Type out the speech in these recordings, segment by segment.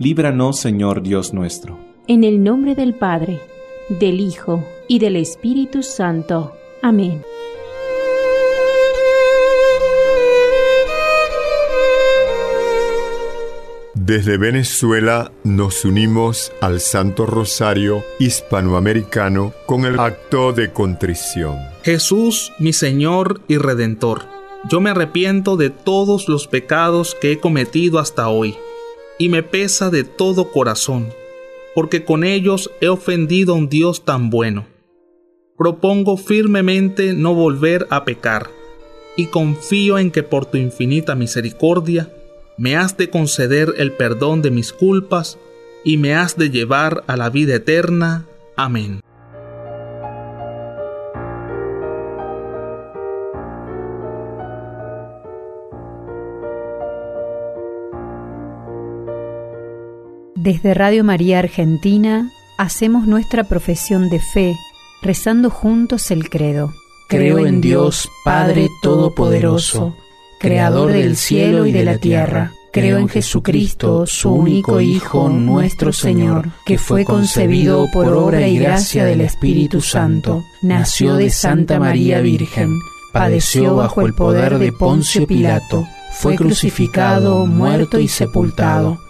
líbranos Señor Dios nuestro. En el nombre del Padre, del Hijo y del Espíritu Santo. Amén. Desde Venezuela nos unimos al Santo Rosario hispanoamericano con el acto de contrición. Jesús, mi Señor y Redentor, yo me arrepiento de todos los pecados que he cometido hasta hoy, y me pesa de todo corazón, porque con ellos he ofendido a un Dios tan bueno. Propongo firmemente no volver a pecar, y confío en que por tu infinita misericordia, me has de conceder el perdón de mis culpas y me has de llevar a la vida eterna. Amén. Desde Radio María Argentina hacemos nuestra profesión de fe, rezando juntos el credo. Creo en Dios, Padre Todopoderoso Creador del cielo y de la tierra. Creo en Jesucristo, su único Hijo, nuestro Señor, que fue concebido por obra y gracia del Espíritu Santo. Nació de Santa María Virgen, padeció bajo el poder de Poncio Pilato, fue crucificado, muerto y sepultado.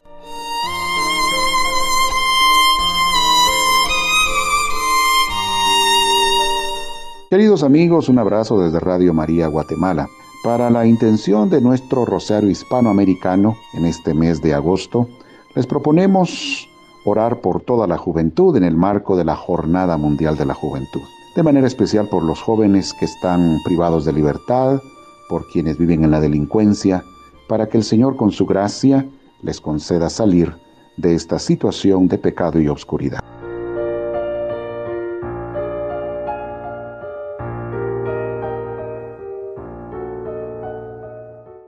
Queridos amigos, un abrazo desde Radio María Guatemala. Para la intención de nuestro Rosario Hispanoamericano en este mes de agosto, les proponemos orar por toda la juventud en el marco de la Jornada Mundial de la Juventud. De manera especial por los jóvenes que están privados de libertad, por quienes viven en la delincuencia, para que el Señor con su gracia les conceda salir de esta situación de pecado y obscuridad.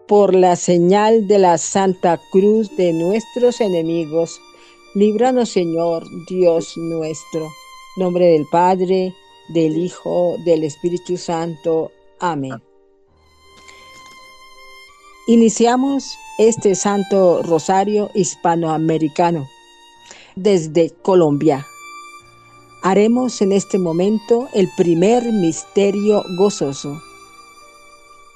Por la señal de la Santa Cruz de nuestros enemigos. Líbranos, Señor, Dios nuestro. Nombre del Padre, del Hijo, del Espíritu Santo. Amén. Iniciamos este Santo Rosario hispanoamericano desde Colombia. Haremos en este momento el primer misterio gozoso,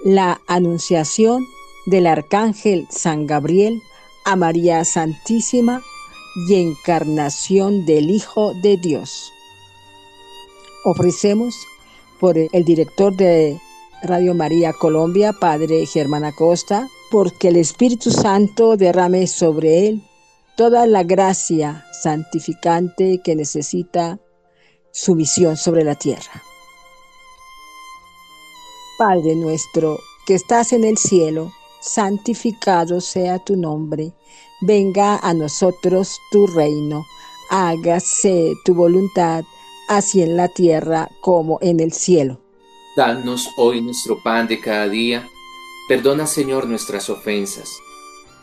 la anunciación del Arcángel San Gabriel a María Santísima y encarnación del Hijo de Dios. Ofrecemos por el director de Radio María Colombia, Padre Germán Acosta, porque el Espíritu Santo derrame sobre él toda la gracia santificante que necesita su misión sobre la tierra. Padre nuestro que estás en el cielo, santificado sea tu nombre, venga a nosotros tu reino, hágase tu voluntad, así en la tierra como en el cielo. Danos hoy nuestro pan de cada día, perdona Señor nuestras ofensas,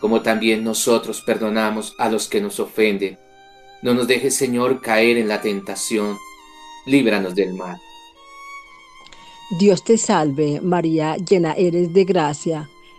como también nosotros perdonamos a los que nos ofenden. No nos dejes Señor caer en la tentación, líbranos del mal. Dios te salve, María, llena eres de gracia,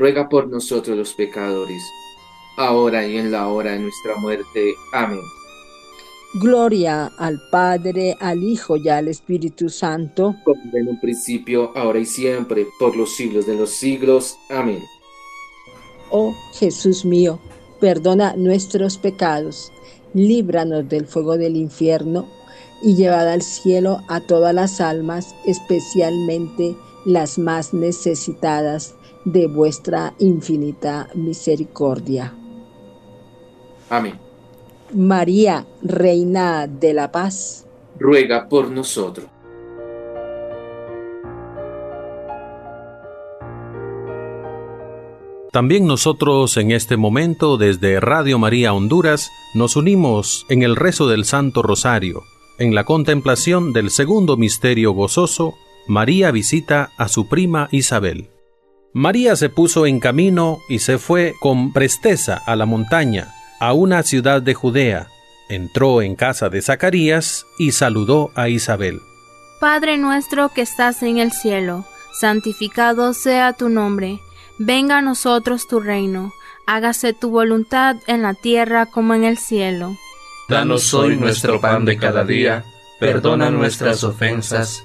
ruega por nosotros los pecadores, ahora y en la hora de nuestra muerte. Amén. Gloria al Padre, al Hijo y al Espíritu Santo, como en un principio, ahora y siempre, por los siglos de los siglos. Amén. Oh Jesús mío, perdona nuestros pecados, líbranos del fuego del infierno y llevad al cielo a todas las almas, especialmente las más necesitadas de vuestra infinita misericordia. Amén. María, Reina de la Paz, ruega por nosotros. También nosotros en este momento desde Radio María Honduras nos unimos en el rezo del Santo Rosario, en la contemplación del segundo misterio gozoso, María visita a su prima Isabel. María se puso en camino y se fue con presteza a la montaña, a una ciudad de Judea. Entró en casa de Zacarías y saludó a Isabel. Padre nuestro que estás en el cielo, santificado sea tu nombre, venga a nosotros tu reino, hágase tu voluntad en la tierra como en el cielo. Danos hoy nuestro pan de cada día, perdona nuestras ofensas,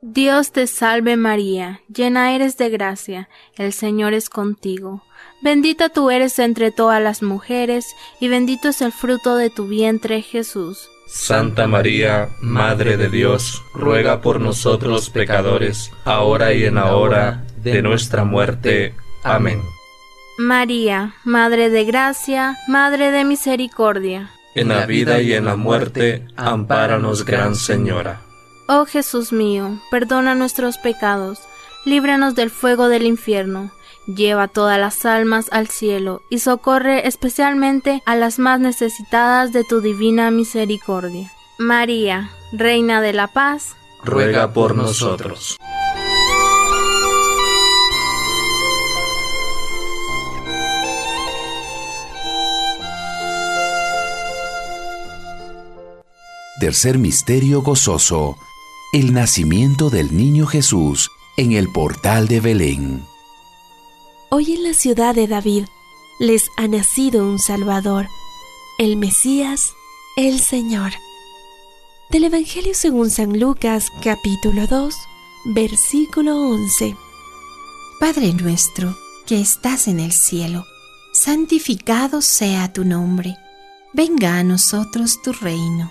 Dios te salve María, llena eres de gracia, el Señor es contigo. Bendita tú eres entre todas las mujeres, y bendito es el fruto de tu vientre Jesús. Santa María, Madre de Dios, ruega por nosotros pecadores, ahora y en la hora de nuestra muerte. Amén. María, Madre de Gracia, Madre de Misericordia. En la vida y en la muerte, ampáranos, Gran Señora. Oh Jesús mío, perdona nuestros pecados, líbranos del fuego del infierno Lleva todas las almas al cielo y socorre especialmente a las más necesitadas de tu divina misericordia. María, Reina de la Paz, ruega por nosotros. Tercer misterio gozoso. El nacimiento del niño Jesús en el portal de Belén. Hoy en la ciudad de David les ha nacido un Salvador, el Mesías, el Señor. Del Evangelio según San Lucas capítulo 2, versículo 11. Padre nuestro, que estás en el cielo, santificado sea tu nombre, venga a nosotros tu reino,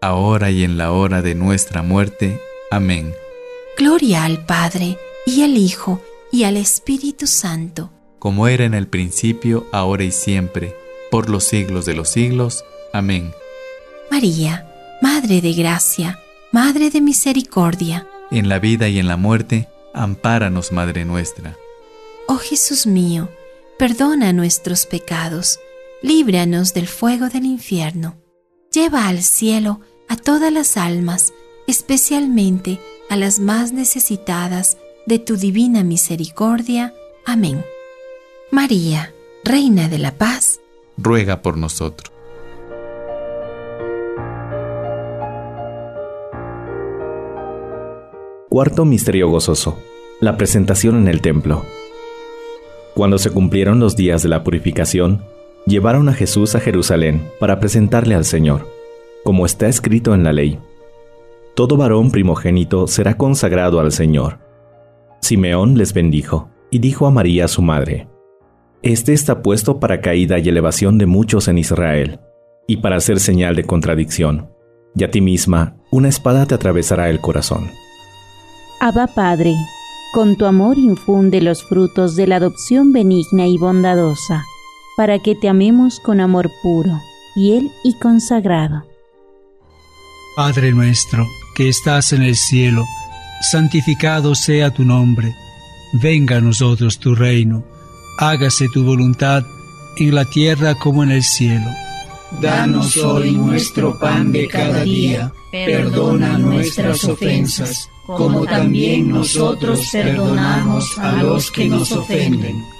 ahora y en la hora de nuestra muerte. Amén. Gloria al Padre, y al Hijo, y al Espíritu Santo. Como era en el principio, ahora y siempre, por los siglos de los siglos. Amén. María, Madre de Gracia, Madre de Misericordia. En la vida y en la muerte, ampáranos, Madre nuestra. Oh Jesús mío, perdona nuestros pecados, líbranos del fuego del infierno. Lleva al cielo a todas las almas, especialmente a las más necesitadas de tu divina misericordia. Amén. María, Reina de la Paz, ruega por nosotros. Cuarto Misterio Gozoso. La presentación en el templo. Cuando se cumplieron los días de la purificación, llevaron a Jesús a Jerusalén para presentarle al Señor, como está escrito en la ley. Todo varón primogénito será consagrado al Señor. Simeón les bendijo y dijo a María su madre, Este está puesto para caída y elevación de muchos en Israel, y para hacer señal de contradicción, y a ti misma una espada te atravesará el corazón. Abba Padre, Con tu amor infunde los frutos de la adopción benigna y bondadosa, para que te amemos con amor puro, fiel y consagrado. Padre nuestro, que estás en el cielo, santificado sea tu nombre, venga a nosotros tu reino, hágase tu voluntad en la tierra como en el cielo. Danos hoy nuestro pan de cada día, perdona nuestras ofensas, como también nosotros perdonamos a los que nos ofenden.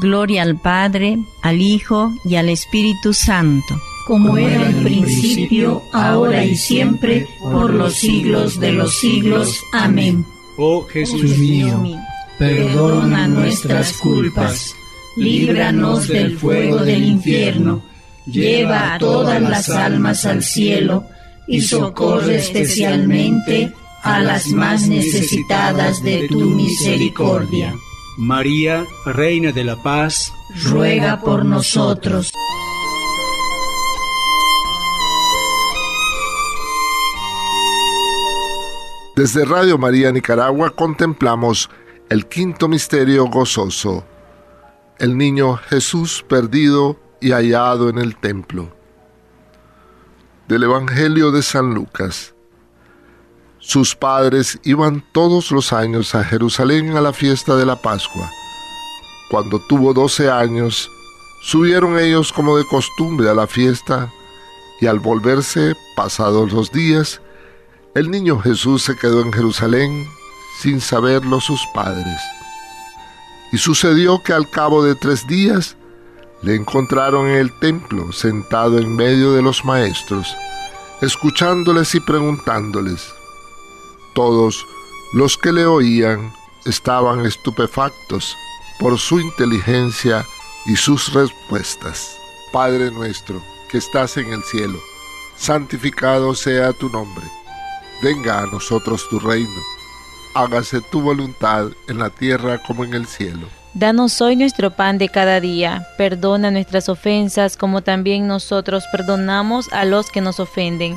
Gloria al Padre, al Hijo y al Espíritu Santo. Como era en principio, ahora y siempre, por los siglos de los siglos. Amén. Oh Jesús mío, perdona nuestras culpas, líbranos del fuego del infierno lleva a todas las almas al cielo y socorre especialmente a las más necesitadas de tu misericordia. María, Reina de la Paz, ruega por nosotros. Desde Radio María Nicaragua contemplamos el quinto misterio gozoso, el niño Jesús perdido y hallado en el templo. Del Evangelio de San Lucas. Sus padres iban todos los años a Jerusalén a la fiesta de la Pascua. Cuando tuvo doce años, subieron ellos como de costumbre a la fiesta, y al volverse, pasados los días, el niño Jesús se quedó en Jerusalén sin saberlo sus padres. Y sucedió que al cabo de tres días le encontraron en el templo sentado en medio de los maestros, escuchándoles y preguntándoles. Todos los que le oían estaban estupefactos por su inteligencia y sus respuestas. Padre nuestro, que estás en el cielo, santificado sea tu nombre. Venga a nosotros tu reino. Hágase tu voluntad en la tierra como en el cielo. Danos hoy nuestro pan de cada día. Perdona nuestras ofensas como también nosotros perdonamos a los que nos ofenden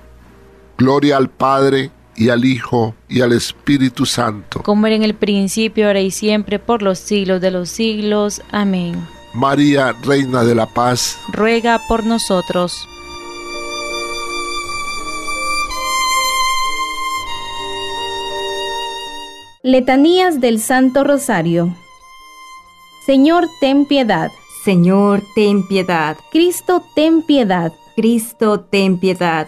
Gloria al Padre, y al Hijo, y al Espíritu Santo. Como era en el principio, ahora y siempre, por los siglos de los siglos. Amén. María, Reina de la Paz, ruega por nosotros. Letanías del Santo Rosario. Señor, ten piedad. Señor, ten piedad. Cristo, ten piedad. Cristo, ten piedad.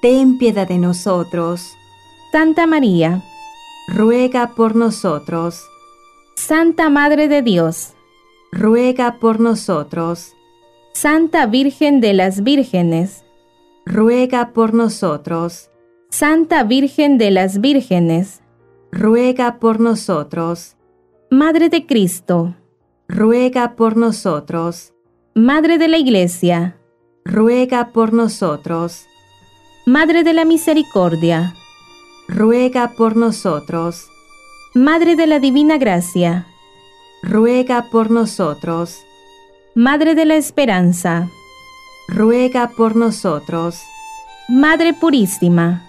ten piedad de nosotros. Santa María, ruega por nosotros. Santa Madre de Dios, ruega por nosotros. Santa Virgen de las Vírgenes, ruega por nosotros. Santa Virgen de las Vírgenes, ruega por nosotros. Madre de Cristo, ruega por nosotros. Madre de la Iglesia, ruega por nosotros. Madre de la Misericordia, ruega por nosotros. Madre de la Divina Gracia, ruega por nosotros. Madre de la Esperanza, ruega por nosotros. Madre Purísima,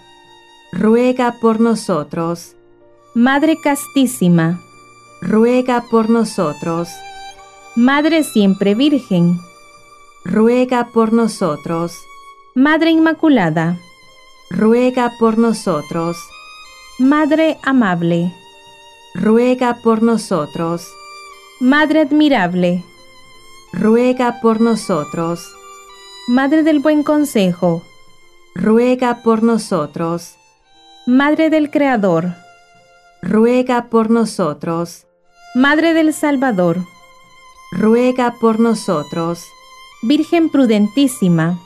ruega por nosotros. Madre Castísima, ruega por nosotros. Madre Siempre Virgen, ruega por nosotros. Madre Inmaculada, ruega por nosotros. Madre Amable, ruega por nosotros. Madre Admirable, ruega por nosotros. Madre del Buen Consejo, ruega por nosotros. Madre del Creador, ruega por nosotros. Madre del Salvador, ruega por nosotros. Virgen prudentísima,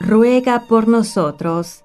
ruega por nosotros.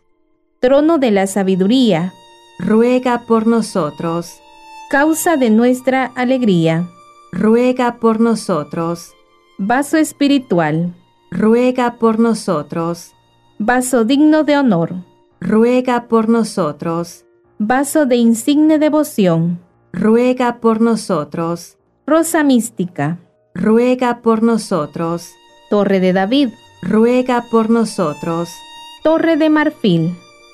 Trono de la sabiduría, ruega por nosotros. Causa de nuestra alegría, ruega por nosotros. Vaso espiritual, ruega por nosotros. Vaso digno de honor, ruega por nosotros. Vaso de insigne devoción, ruega por nosotros. Rosa mística, ruega por nosotros. Torre de David, ruega por nosotros. Torre de marfil,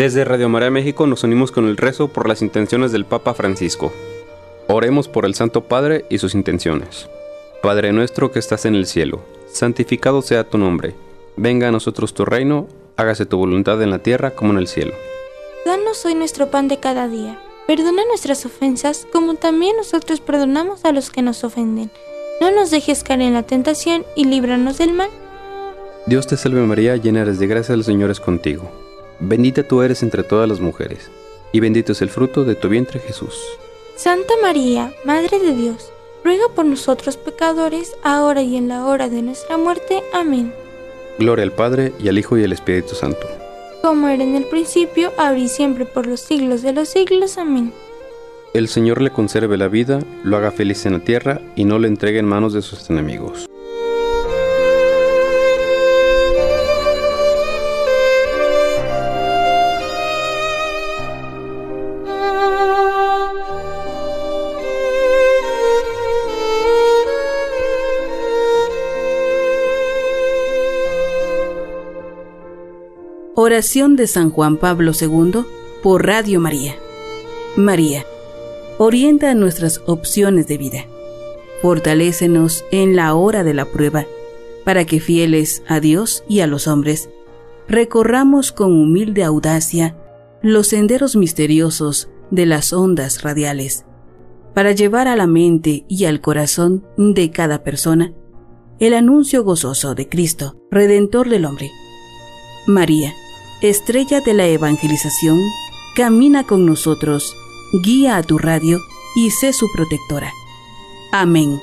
Desde Radio María México nos unimos con el rezo por las intenciones del Papa Francisco. Oremos por el Santo Padre y sus intenciones. Padre nuestro que estás en el cielo, santificado sea tu nombre. Venga a nosotros tu reino, hágase tu voluntad en la tierra como en el cielo. Danos hoy nuestro pan de cada día. Perdona nuestras ofensas como también nosotros perdonamos a los que nos ofenden. No nos dejes caer en la tentación y líbranos del mal. Dios te salve María, llena eres de gracia, el Señor es contigo. Bendita tú eres entre todas las mujeres, y bendito es el fruto de tu vientre Jesús. Santa María, Madre de Dios, ruega por nosotros pecadores, ahora y en la hora de nuestra muerte. Amén. Gloria al Padre, y al Hijo, y al Espíritu Santo. Como era en el principio, ahora y siempre, por los siglos de los siglos. Amén. El Señor le conserve la vida, lo haga feliz en la tierra, y no le entregue en manos de sus enemigos. Oración de San Juan Pablo II por Radio María. María, orienta nuestras opciones de vida. Fortalécenos en la hora de la prueba, para que fieles a Dios y a los hombres, recorramos con humilde audacia los senderos misteriosos de las ondas radiales, para llevar a la mente y al corazón de cada persona el anuncio gozoso de Cristo, Redentor del hombre. María, estrella de la evangelización, camina con nosotros, guía a tu radio y sé su protectora. Amén.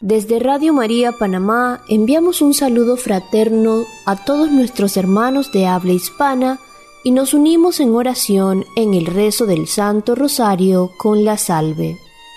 Desde Radio María Panamá enviamos un saludo fraterno a todos nuestros hermanos de habla hispana y nos unimos en oración en el rezo del Santo Rosario con la salve.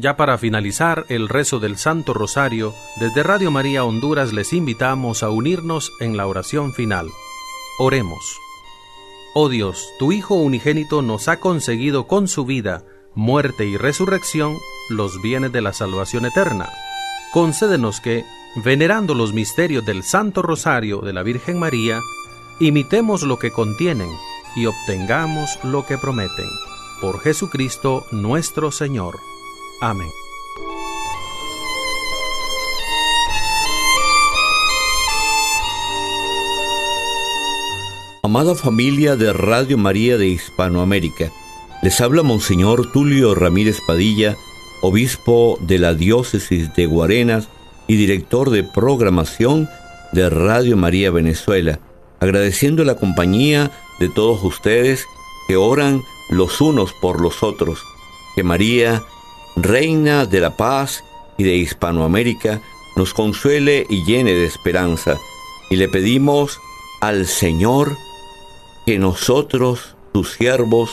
Ya para finalizar el rezo del Santo Rosario, desde Radio María Honduras les invitamos a unirnos en la oración final. Oremos. Oh Dios, tu Hijo unigénito nos ha conseguido con su vida, muerte y resurrección los bienes de la salvación eterna. Concédenos que, venerando los misterios del Santo Rosario de la Virgen María, imitemos lo que contienen y obtengamos lo que prometen. Por Jesucristo nuestro Señor. Amén. Amada familia de Radio María de Hispanoamérica, les habla Monseñor Tulio Ramírez Padilla, obispo de la diócesis de Guarenas y director de programación de Radio María Venezuela, agradeciendo la compañía de todos ustedes que oran los unos por los otros. Que María Reina de la paz y de Hispanoamérica, nos consuele y llene de esperanza. Y le pedimos al Señor que nosotros, tus siervos,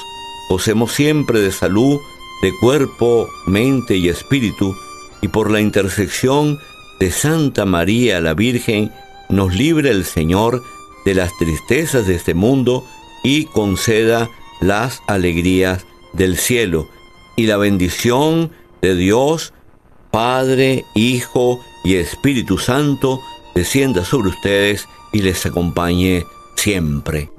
gocemos siempre de salud, de cuerpo, mente y espíritu, y por la intersección de Santa María la Virgen, nos libre el Señor de las tristezas de este mundo y conceda las alegrías del cielo y la bendición de Dios, Padre, Hijo y Espíritu Santo, descienda sobre ustedes y les acompañe siempre.